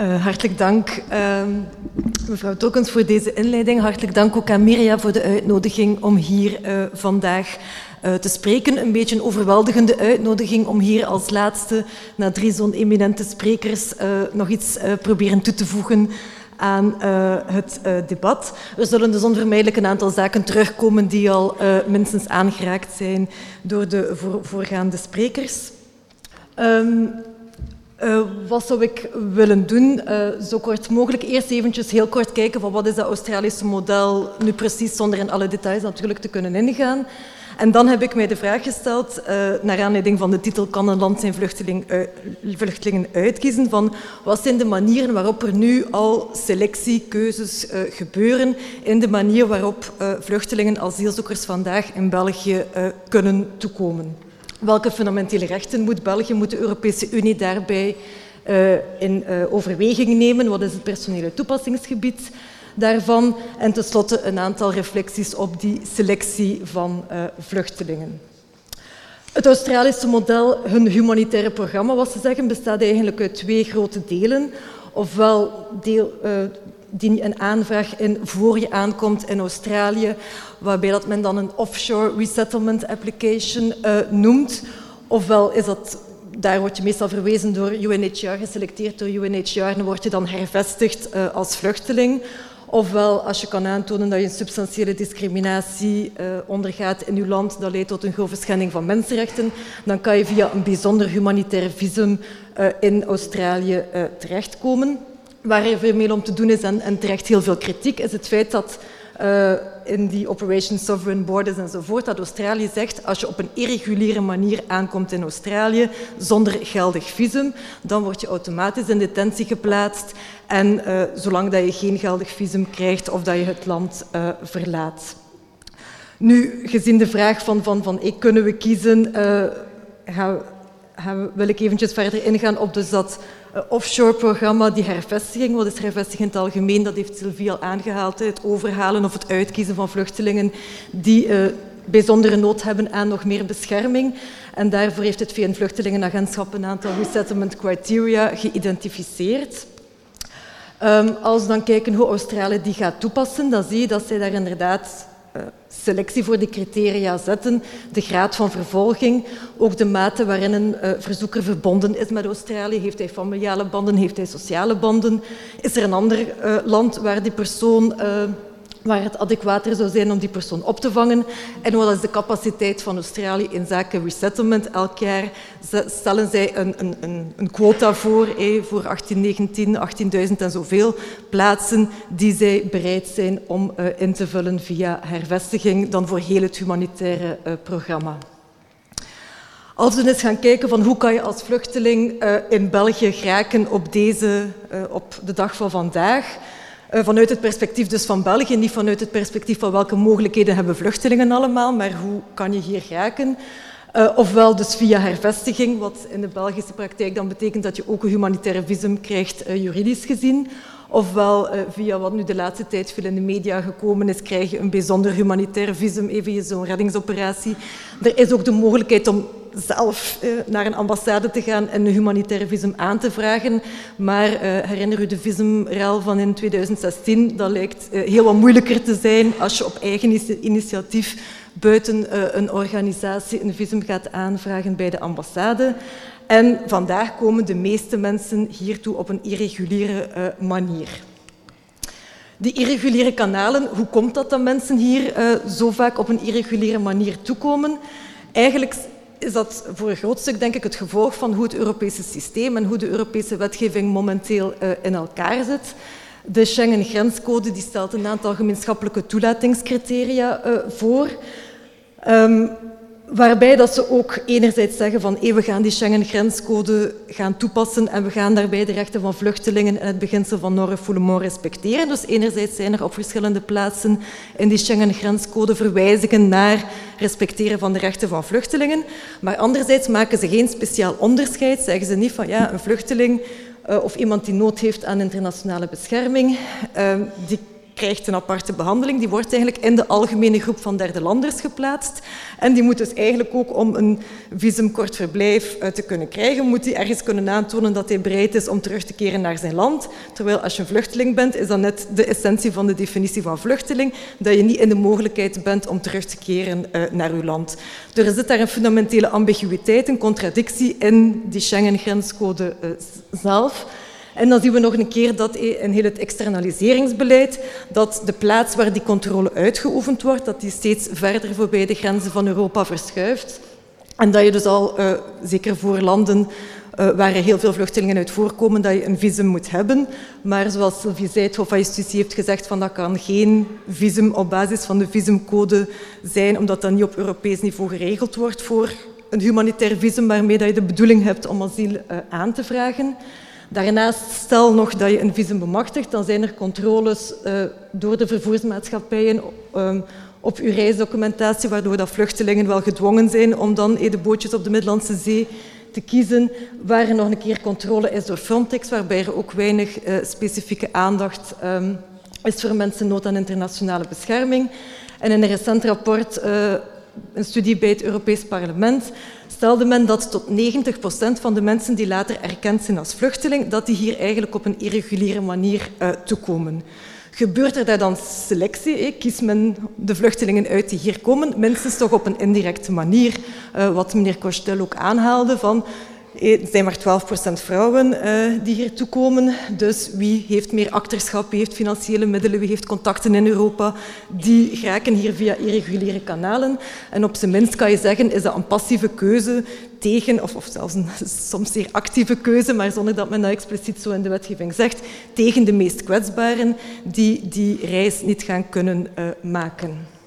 Uh, hartelijk dank, uh, mevrouw Tokens, voor deze inleiding. Hartelijk dank ook aan Mirja voor de uitnodiging om hier uh, vandaag uh, te spreken. Een beetje een overweldigende uitnodiging om hier als laatste, na drie zo'n eminente sprekers, nog iets proberen toe te voegen aan het debat. Er zullen dus onvermijdelijk een aantal zaken terugkomen die al minstens aangeraakt zijn door de voor, voorgaande sprekers. Um, uh, wat zou ik willen doen? Uh, zo kort mogelijk. Eerst eventjes heel kort kijken van wat is dat Australische model nu precies, zonder in alle details natuurlijk te kunnen ingaan. En dan heb ik mij de vraag gesteld, uh, naar aanleiding van de titel Kan een land zijn vluchteling, vluchtelingen uitkiezen? Van wat zijn de manieren waarop er nu al selectiekeuzes gebeuren in de manier waarop vluchtelingen, asielzoekers vandaag in België kunnen toekomen? Welke fundamentele rechten moet België, moet de Europese Unie daarbij uh, in uh, overweging nemen? Wat is het personele toepassingsgebied daarvan? En tenslotte een aantal reflecties op die selectie van uh, vluchtelingen. Het Australische model, hun humanitaire programma, was te zeggen, bestaat eigenlijk uit twee grote delen. Ofwel deel, die een aanvraag in voor je aankomt in Australië, waarbij dat men dan een offshore resettlement application uh, noemt. Ofwel is dat, daar word je meestal verwezen door UNHCR, geselecteerd door UNHCR, en word je dan hervestigd uh, als vluchteling. Ofwel, als je kan aantonen dat je een substantiële discriminatie uh, ondergaat in je land, dat leidt tot een grove schending van mensenrechten, dan kan je via een bijzonder humanitair visum in Australië terechtkomen. Waar er veel meer om te doen is, en, en terecht heel veel kritiek, is het feit dat uh, in die Operation Sovereign Borders enzovoort, dat Australië zegt, als je op een irreguliere manier aankomt in Australië, zonder geldig visum, dan word je automatisch in detentie geplaatst en uh, zolang dat je geen geldig visum krijgt of dat je het land uh, verlaat. Nu, gezien de vraag van, van, van hey, kunnen we kiezen, gaan, wil ik eventjes verder ingaan op dus dat offshore-programma, die hervestiging. Wat is hervestiging in het algemeen? Dat heeft Sylvie al aangehaald. Het overhalen of het uitkiezen van vluchtelingen die uh, bijzondere nood hebben aan nog meer bescherming. En daarvoor heeft het VN-vluchtelingenagentschap een aantal resettlement criteria geïdentificeerd. Um, als we dan kijken hoe Australië die gaat toepassen, dan zie je dat zij daar inderdaad selectie voor die criteria zetten, de graad van vervolging, ook de mate waarin een uh, verzoeker verbonden is met Australië. Heeft hij familiale banden, heeft hij sociale banden? Is er een ander uh, land waar die persoon waar het adequater zou zijn om die persoon op te vangen. En wat is de capaciteit van Australië in zaken resettlement? Elk jaar stellen zij een, een, een quota voor, eh, voor 18, 19, 18.000 en zoveel plaatsen die zij bereid zijn om uh, in te vullen via hervestiging, dan voor heel het humanitaire uh, programma. Als we eens gaan kijken van hoe kan je als vluchteling uh, in België geraken op, deze, op de dag van vandaag, vanuit het perspectief dus van België, niet vanuit het perspectief van welke mogelijkheden hebben vluchtelingen allemaal, maar hoe kan je hier raken? Uh, ofwel dus via hervestiging, wat in de Belgische praktijk dan betekent dat je ook een humanitaire visum krijgt, uh, juridisch gezien. Ofwel via wat nu de laatste tijd veel in de media gekomen is, krijg je een bijzonder humanitair visum, even zo'n reddingsoperatie. Er is ook de mogelijkheid om zelf uh, naar een ambassade te gaan en een humanitaire visum aan te vragen. Maar uh, herinner u de visumruil van in 2016? Dat lijkt uh, heel wat moeilijker te zijn als je op eigen initiatief buiten een organisatie een visum gaat aanvragen bij de ambassade. En vandaag komen de meeste mensen hiertoe op een irreguliere manier. Die irreguliere kanalen, hoe komt dat dat mensen hier zo vaak op een irreguliere manier toekomen? Eigenlijk is dat voor een groot stuk denk ik het gevolg van hoe het Europese systeem en hoe de Europese wetgeving momenteel uh, in elkaar zit. De Schengen-grenscode stelt een aantal gemeenschappelijke toelatingscriteria uh, voor. Um, Waarbij dat ze ook enerzijds zeggen van we gaan die Schengen-grenscode gaan toepassen en we gaan daarbij de rechten van vluchtelingen en het beginsel van non-refoulement respecteren. Dus enerzijds zijn er op verschillende plaatsen in die Schengen-grenscode verwijzingen naar respecteren van de rechten van vluchtelingen. Maar anderzijds maken ze geen speciaal onderscheid. Zeggen ze niet van ja, een vluchteling uh, of iemand die nood heeft aan internationale bescherming, uh, die krijgt een aparte behandeling. Die wordt eigenlijk in de algemene groep van derde landers geplaatst. En die moet dus eigenlijk ook om een visumkort verblijf eh, te kunnen krijgen, moet hij ergens kunnen aantonen dat hij bereid is om terug te keren naar zijn land. Terwijl als je een vluchteling bent, is dat net de essentie van de definitie van vluchteling, dat je niet in de mogelijkheid bent om terug te keren uh, naar je land. Dus er zit daar een fundamentele ambiguïteit, een contradictie in die Schengen-grenscode uh, zelf. En dan zien we nog een keer dat in heel het externaliseringsbeleid, dat de plaats waar die controle uitgeoefend wordt, dat die steeds verder voorbij de grenzen van Europa verschuift. En dat je dus al, uh, zeker voor landen uh, waar er heel veel vluchtelingen uit voorkomen, dat je een visum moet hebben. Maar zoals Sylvie zei, het Hof van Justitie heeft gezegd van dat kan geen visum op basis van de visumcode zijn, omdat dat niet op Europees niveau geregeld wordt voor een humanitair visum waarmee dat je de bedoeling hebt om asiel uh, aan te vragen. Daarnaast, stel nog dat je een visum bemachtigt, dan zijn er controles uh, door de vervoersmaatschappijen um, op uw reisdocumentatie, waardoor dat vluchtelingen wel gedwongen zijn om dan de bootjes op de Middellandse Zee te kiezen, waar er nog een keer controle is door Frontex, waarbij er ook weinig uh, specifieke aandacht um, is voor mensen nood aan internationale bescherming. En in een recent rapport, uh, een studie bij het Europees Parlement, stelde men dat tot 90% van de mensen die later erkend zijn als vluchteling, dat die hier eigenlijk op een irreguliere manier uh, toekomen. Gebeurt er daar dan selectie? Eh? Kiest men de vluchtelingen uit die hier komen? Minstens toch op een indirecte manier, uh, wat meneer Kostel ook aanhaalde, van er zijn maar 12% vrouwen uh, die hier toekomen. Dus wie heeft meer achterschap, wie heeft financiële middelen, wie heeft contacten in Europa, die geraken hier via irreguliere kanalen. En op zijn minst kan je zeggen, is dat een passieve keuze tegen, of, of zelfs een soms zeer actieve keuze, maar zonder dat men dat expliciet zo in de wetgeving zegt, tegen de meest kwetsbaren die die reis niet gaan kunnen uh, maken.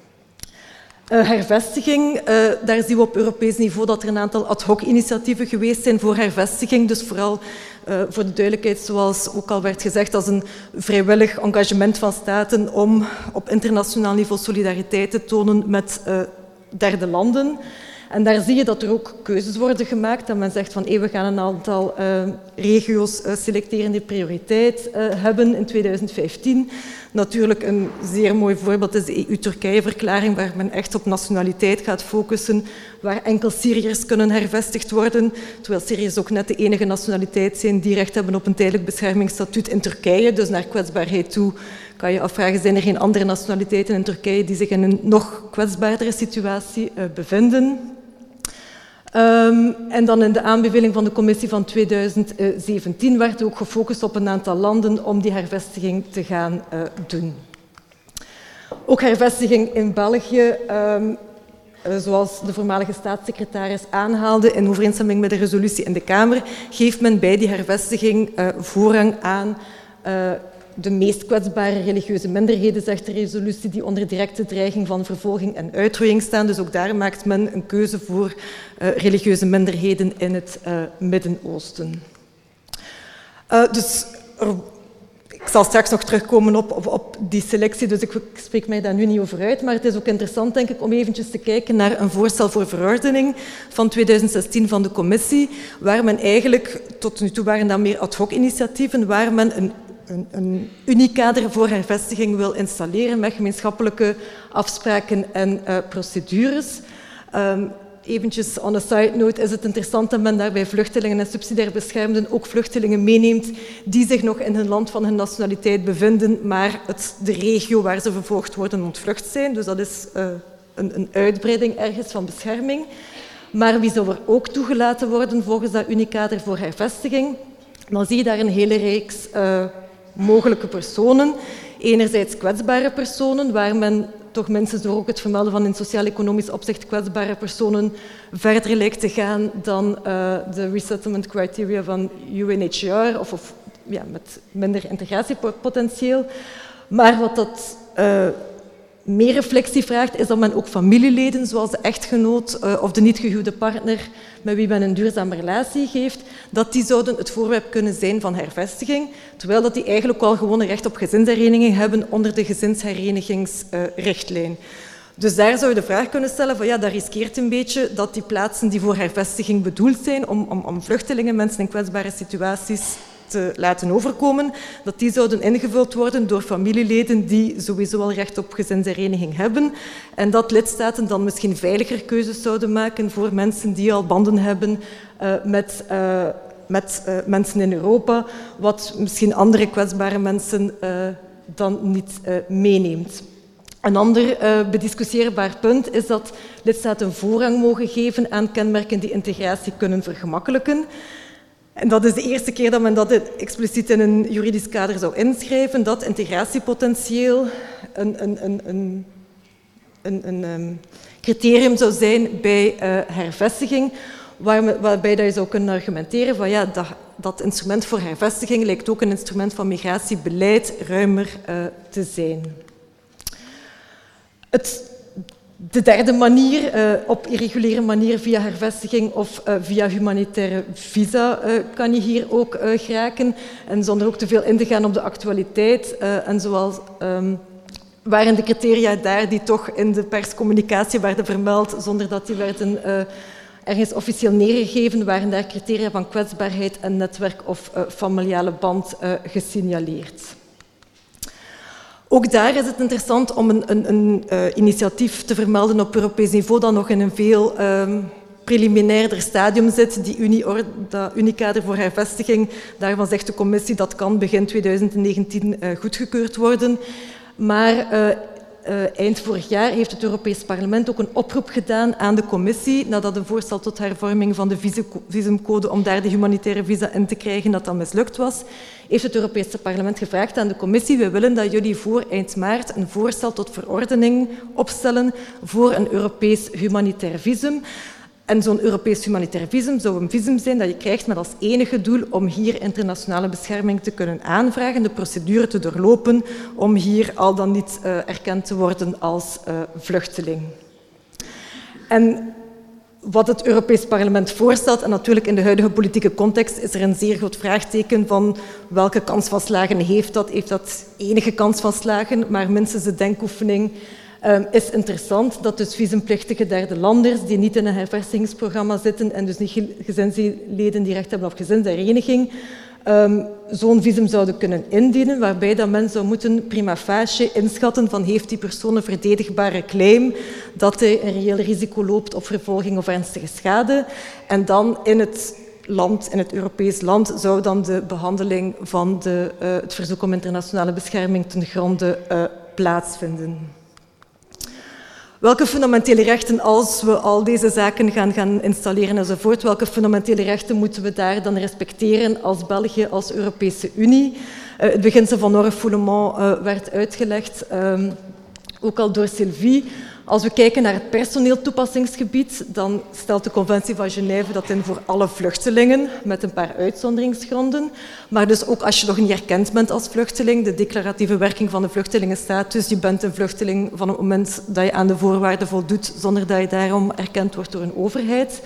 Uh, hervestiging, uh, daar zien we op Europees niveau dat er een aantal ad hoc initiatieven geweest zijn voor hervestiging. Dus vooral uh, voor de duidelijkheid, zoals ook al werd gezegd, als een vrijwillig engagement van staten om op internationaal niveau solidariteit te tonen met derde landen. En daar zie je dat er ook keuzes worden gemaakt. Dat men zegt van we gaan een aantal regio's selecteren die prioriteit hebben in 2015. Natuurlijk een zeer mooi voorbeeld is de EU-Turkije-verklaring, waar men echt op nationaliteit gaat focussen, waar enkel Syriërs kunnen hervestigd worden, terwijl Syriërs ook net de enige nationaliteit zijn die recht hebben op een tijdelijk beschermingsstatuut in Turkije. Dus naar kwetsbaarheid toe kan je afvragen, zijn er geen andere nationaliteiten in Turkije die zich in een nog kwetsbaardere situatie uh, bevinden? Um, en dan in de aanbeveling van de commissie van 2017 werd ook gefocust op een aantal landen om die hervestiging te gaan uh, doen. Ook hervestiging in België, um, uh, zoals de voormalige staatssecretaris aanhaalde in overeenstemming met de resolutie in de Kamer, geeft men bij die hervestiging uh, voorrang aan de meest kwetsbare religieuze minderheden, zegt de resolutie, die onder directe dreiging van vervolging en uitroeiing staan. Dus ook daar maakt men een keuze voor uh, religieuze minderheden in het uh, Midden-Oosten. Uh, dus ik zal straks nog terugkomen op, op, op, die selectie, dus ik spreek mij daar nu niet over uit. Maar het is ook interessant, denk ik, om eventjes te kijken naar een voorstel voor verordening van 2016 van de commissie, waar men eigenlijk, tot nu toe waren dat meer ad hoc initiatieven, waar men een een, een uniekader voor hervestiging wil installeren met gemeenschappelijke afspraken en uh, procedures. Um, eventjes on a side note is het interessant dat men daarbij vluchtelingen en subsidiair beschermden ook vluchtelingen meeneemt die zich nog in hun land van hun nationaliteit bevinden, maar het, de regio waar ze vervolgd worden ontvlucht zijn. Dus dat is uh, een, een uitbreiding ergens van bescherming. Maar wie zou er ook toegelaten worden volgens dat uniekader voor hervestiging? Dan zie je daar een hele reeks uh, mogelijke personen. Enerzijds kwetsbare personen, waar men toch minstens door ook het vermelden van in sociaal-economisch opzicht kwetsbare personen verder lijkt te gaan dan uh, de resettlement criteria van UNHCR of, of ja, met minder integratiepotentieel. Maar wat dat uh, meer reflectie vraagt, is dat men ook familieleden, zoals de echtgenoot uh, of de niet gehuwde partner met wie men een duurzame relatie geeft, dat die zouden het voorwerp kunnen zijn van hervestiging, terwijl dat die eigenlijk al gewoon een recht op gezinshereniging hebben onder de gezinsherenigingsrichtlijn. Dus daar zou je de vraag kunnen stellen van ja, dat riskeert een beetje dat die plaatsen die voor hervestiging bedoeld zijn om, om, om vluchtelingen, mensen in kwetsbare situaties te laten overkomen, dat die zouden ingevuld worden door familieleden die sowieso al recht op gezinshereniging hebben en dat lidstaten dan misschien veiliger keuzes zouden maken voor mensen die al banden hebben uh, met, uh, met uh, mensen in Europa, wat misschien andere kwetsbare mensen dan niet meeneemt. Een ander bediscussieerbaar punt is dat lidstaten voorrang mogen geven aan kenmerken die integratie kunnen vergemakkelijken. En dat is de eerste keer dat men dat expliciet in een juridisch kader zou inschrijven, dat integratiepotentieel een, een, een, een, um, criterium zou zijn bij uh, hervestiging, waar, waarbij dat je zou kunnen argumenteren van ja, dat, dat instrument voor hervestiging lijkt ook een instrument van migratiebeleid ruimer uh, te zijn. Het, de derde manier, uh, op irreguliere manier via hervestiging of uh, via humanitaire visa, uh, kan je hier ook geraken. En zonder ook te veel in te gaan op de actualiteit. en zoals um, waren de criteria daar die toch in de perscommunicatie werden vermeld, zonder dat die werden ergens officieel neergegeven, waren daar criteria van kwetsbaarheid en netwerk of familiale band gesignaleerd. Ook daar is het interessant om een, een, een uh, initiatief te vermelden op Europees niveau dat nog in een veel um, preliminairder stadium zit. Die Unie, voor hervestiging, daarvan zegt de commissie dat kan begin 2019 uh, goedgekeurd worden. Maar uh, uh, eind vorig jaar heeft het Europees Parlement ook een oproep gedaan aan de commissie, nadat een voorstel tot hervorming van de visumcode om daar de humanitaire visa in te krijgen, dat dat mislukt was, heeft het Europese Parlement gevraagd aan de commissie, we willen dat jullie voor eind maart een voorstel tot verordening opstellen voor een Europees humanitair visum. En zo'n Europees humanitair visum zou een visum zijn dat je krijgt met als enige doel om hier internationale bescherming te kunnen aanvragen, de procedure te doorlopen om hier al dan niet uh, erkend te worden als uh, vluchteling. En wat het Europees Parlement voorstelt, en natuurlijk in de huidige politieke context is er een zeer groot vraagteken van welke kans van slagen heeft dat. Heeft dat enige kans van slagen, maar minstens de denkoefening um, is interessant dat dus visumplichtige derde landers die niet in een herversingsprogramma zitten en dus niet gezinsleden die recht hebben op gezinshereniging, um, zo'n visum zouden kunnen indienen, waarbij dat men zou moeten prima facie inschatten van heeft die persoon een verdedigbare claim dat hij een reëel risico loopt op vervolging of ernstige schade. En dan in het land, in het Europees land, zou dan de behandeling van de, uh, het verzoek om internationale bescherming ten gronde uh, plaatsvinden. Welke fundamentele rechten, als we al deze zaken gaan, gaan installeren enzovoort, welke fundamentele rechten moeten we daar dan respecteren als België, als Europese Unie? Uh, het beginsel van non-refoulement uh, werd uitgelegd, um, ook al door Sylvie. Als we kijken naar het personeeltoepassingsgebied, dan stelt de Conventie van Genève dat in voor alle vluchtelingen, met een paar uitzonderingsgronden. Maar dus ook als je nog niet erkend bent als vluchteling, de declaratieve werking van de vluchtelingenstatus, je bent een vluchteling van het moment dat je aan de voorwaarden voldoet, zonder dat je daarom erkend wordt door een overheid.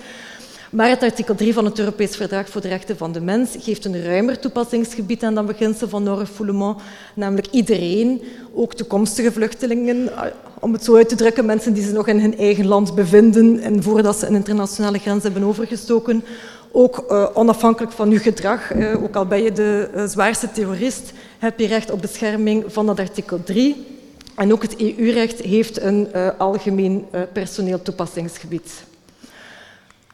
Maar het artikel 3 van het Europees Verdrag voor de Rechten van de Mens geeft een ruimer toepassingsgebied aan dat beginsel van non-refoulement, namelijk iedereen, ook toekomstige vluchtelingen, eh, om het zo uit te drukken, mensen die zich nog in hun eigen land bevinden en voordat ze een internationale grens hebben overgestoken, ook uh, onafhankelijk van uw gedrag, uh, ook al ben je de zwaarste terrorist, heb je recht op bescherming van dat artikel 3. En ook het EU-recht heeft een algemeen personeel toepassingsgebied.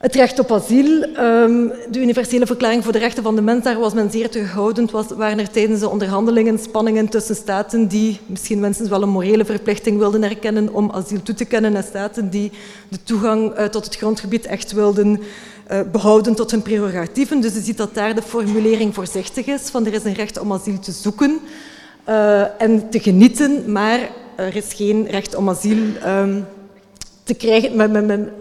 Het recht op asiel, ehm, de universele verklaring voor de rechten van de mens, daar was men zeer terughoudend. Was, waren er tijdens de onderhandelingen spanningen tussen staten die misschien mensen wel een morele verplichting wilden erkennen om asiel toe te kennen en staten die de toegang uh, tot het grondgebied echt wilden uh, behouden tot hun prerogatieven. Dus je ziet dat daar de formulering voorzichtig is van er is een recht om asiel te zoeken uh, en te genieten, maar er is geen recht om asiel um, te krijgen,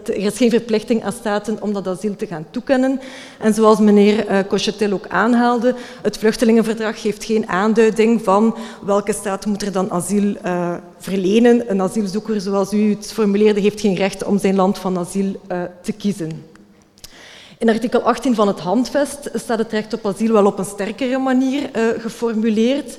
er is geen verplichting aan staten om dat asiel te gaan toekennen. En zoals meneer uh, Cochetel ook aanhaalde, het vluchtelingenverdrag geeft geen aanduiding van welke staat moet er dan asiel uh, verlenen. Een asielzoeker, zoals u het formuleerde, heeft geen recht om zijn land van asiel uh, te kiezen. In artikel 18 van het handvest staat het recht op asiel wel op een sterkere manier geformuleerd.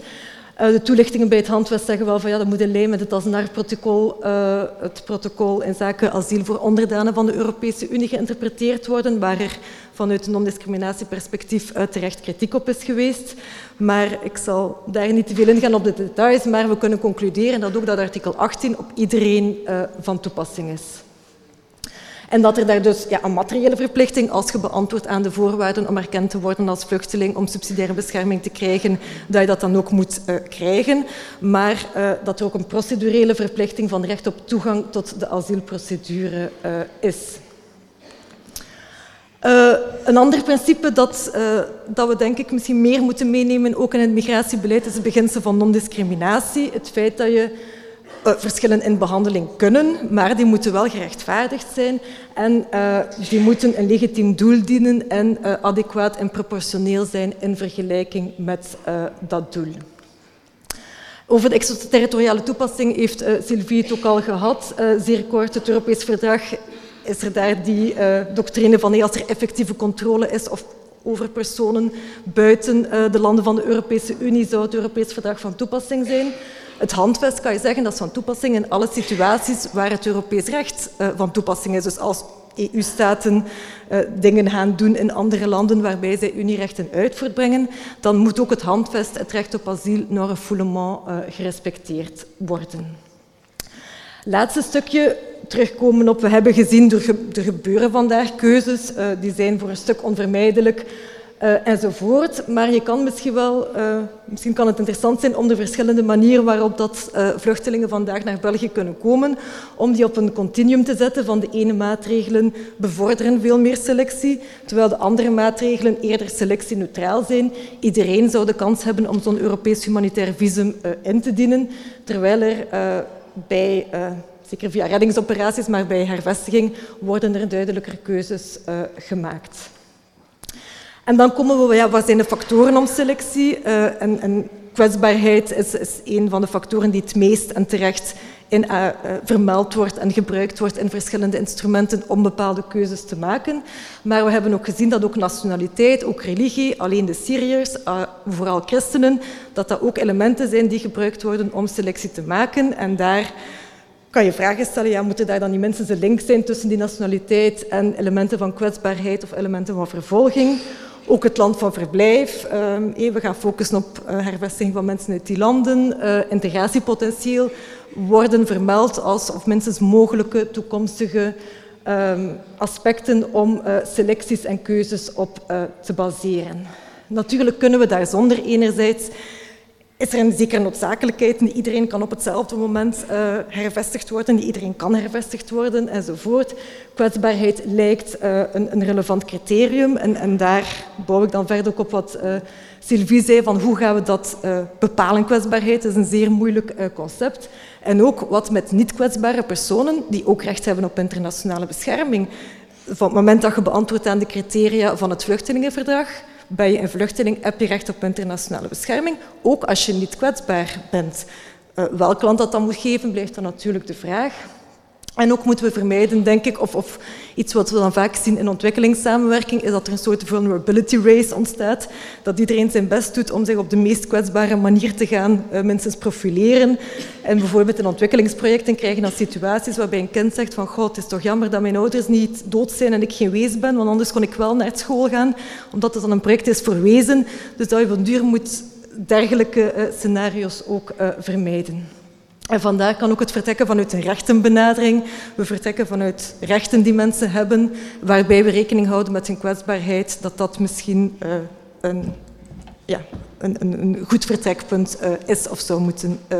Uh, de toelichtingen bij het handvest zeggen wel van ja, dat moet lijn met het Assenaar-protocol, uh, het protocol in zaken asiel voor onderdanen van de Europese Unie geïnterpreteerd worden, waar er vanuit een non-discriminatieperspectief terecht kritiek op is geweest. Maar ik zal daar niet te veel ingaan op de details, maar we kunnen concluderen dat ook dat artikel 18 op iedereen van toepassing is. En dat er daar dus ja, een materiële verplichting, als je beantwoordt aan de voorwaarden om erkend te worden als vluchteling, om subsidiaire bescherming te krijgen, dat je dat dan ook moet uh, krijgen. Maar uh, dat er ook een procedurele verplichting van recht op toegang tot de asielprocedure uh, is. Een ander principe dat, dat we denk ik misschien meer moeten meenemen, ook in het migratiebeleid, is het beginsel van non-discriminatie. Het feit dat je verschillen in behandeling kunnen, maar die moeten wel gerechtvaardigd zijn en uh, die moeten een legitiem doel dienen en uh, adequaat en proportioneel zijn in vergelijking met dat doel. Over de extraterritoriale toepassing heeft Sylvie het ook al gehad. zeer kort, het Europees Verdrag is er daar die doctrine van hey, als er effectieve controle is of over personen buiten de landen van de Europese Unie zou het Europees Verdrag van toepassing zijn. Het handvest kan je zeggen dat is van toepassing in alle situaties waar het Europees recht uh, van toepassing is. Dus als EU-staten uh, dingen gaan doen in andere landen waarbij zij unierechten uitvoerbrengen, dan moet ook het handvest, het recht op asiel, naar een foulement uh, gerespecteerd worden. Laatste stukje terugkomen op, we hebben gezien, er, ge gebeuren vandaag keuzes, die zijn voor een stuk onvermijdelijk uh, enzovoort. Maar je kan misschien wel, uh, misschien kan het interessant zijn om de verschillende manieren waarop dat, uh, vluchtelingen vandaag naar België kunnen komen, om die op een continuum te zetten van de ene maatregelen bevorderen veel meer selectie, terwijl de andere maatregelen eerder selectieneutraal zijn. Iedereen zou de kans hebben om zo'n Europees humanitair visum in te dienen, terwijl er bij zeker via reddingsoperaties, maar bij hervestiging worden er duidelijker keuzes gemaakt. En dan komen we, ja, wat zijn de factoren om selectie? Uh, en, en, kwetsbaarheid is, is, een van de factoren die het meest en terecht in, uh, uh, vermeld wordt en gebruikt wordt in verschillende instrumenten om bepaalde keuzes te maken. Maar we hebben ook gezien dat ook nationaliteit, ook religie, alleen de Syriërs, vooral christenen, dat dat ook elementen zijn die gebruikt worden om selectie te maken. En daar kan je vragen stellen, ja, moeten daar dan die mensen een link zijn tussen die nationaliteit en elementen van kwetsbaarheid of elementen van vervolging? Ook het land van verblijf. Uh, we gaan focussen op uh, hervestiging van mensen uit die landen. Uh, integratiepotentieel worden vermeld als of minstens mogelijke toekomstige um, aspecten om selecties en keuzes op te baseren. Natuurlijk kunnen we daar zonder enerzijds is er een zekere noodzakelijkheid. Niet iedereen kan op hetzelfde moment uh, hervestigd worden, niet iedereen kan hervestigd worden enzovoort. Kwetsbaarheid lijkt uh, een, een, relevant criterium en, en, daar bouw ik dan verder op wat uh, Sylvie zei van hoe gaan we dat bepalen, kwetsbaarheid. Is een zeer moeilijk concept. En ook wat met niet kwetsbare personen die ook recht hebben op internationale bescherming. Van het moment dat je beantwoordt aan de criteria van het vluchtelingenverdrag, je een vluchteling, heb je recht op internationale bescherming, ook als je niet kwetsbaar bent. Uh, welk land dat dan moet geven, blijft dan natuurlijk de vraag. En ook moeten we vermijden, denk ik, of, of, iets wat we dan vaak zien in ontwikkelingssamenwerking, is dat er een soort vulnerability race ontstaat. Dat iedereen zijn best doet om zich op de meest kwetsbare manier te gaan uh, profileren. En bijvoorbeeld in ontwikkelingsprojecten krijgen dan situaties waarbij een kind zegt van God, het is toch jammer dat mijn ouders niet dood zijn en ik geen wees ben, want anders kon ik wel naar school gaan, omdat het dan een project is voor wezen. Dus dat je van duur moet dergelijke uh, scenario's ook uh, vermijden. En vandaar kan ook het vertrekken vanuit een rechtenbenadering. We vertrekken vanuit rechten die mensen hebben, waarbij we rekening houden met hun kwetsbaarheid, dat dat misschien uh, een, ja, een, een, goed vertrekpunt uh, is of zou moeten uh,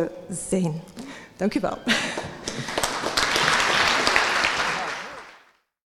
zijn. Dank u wel.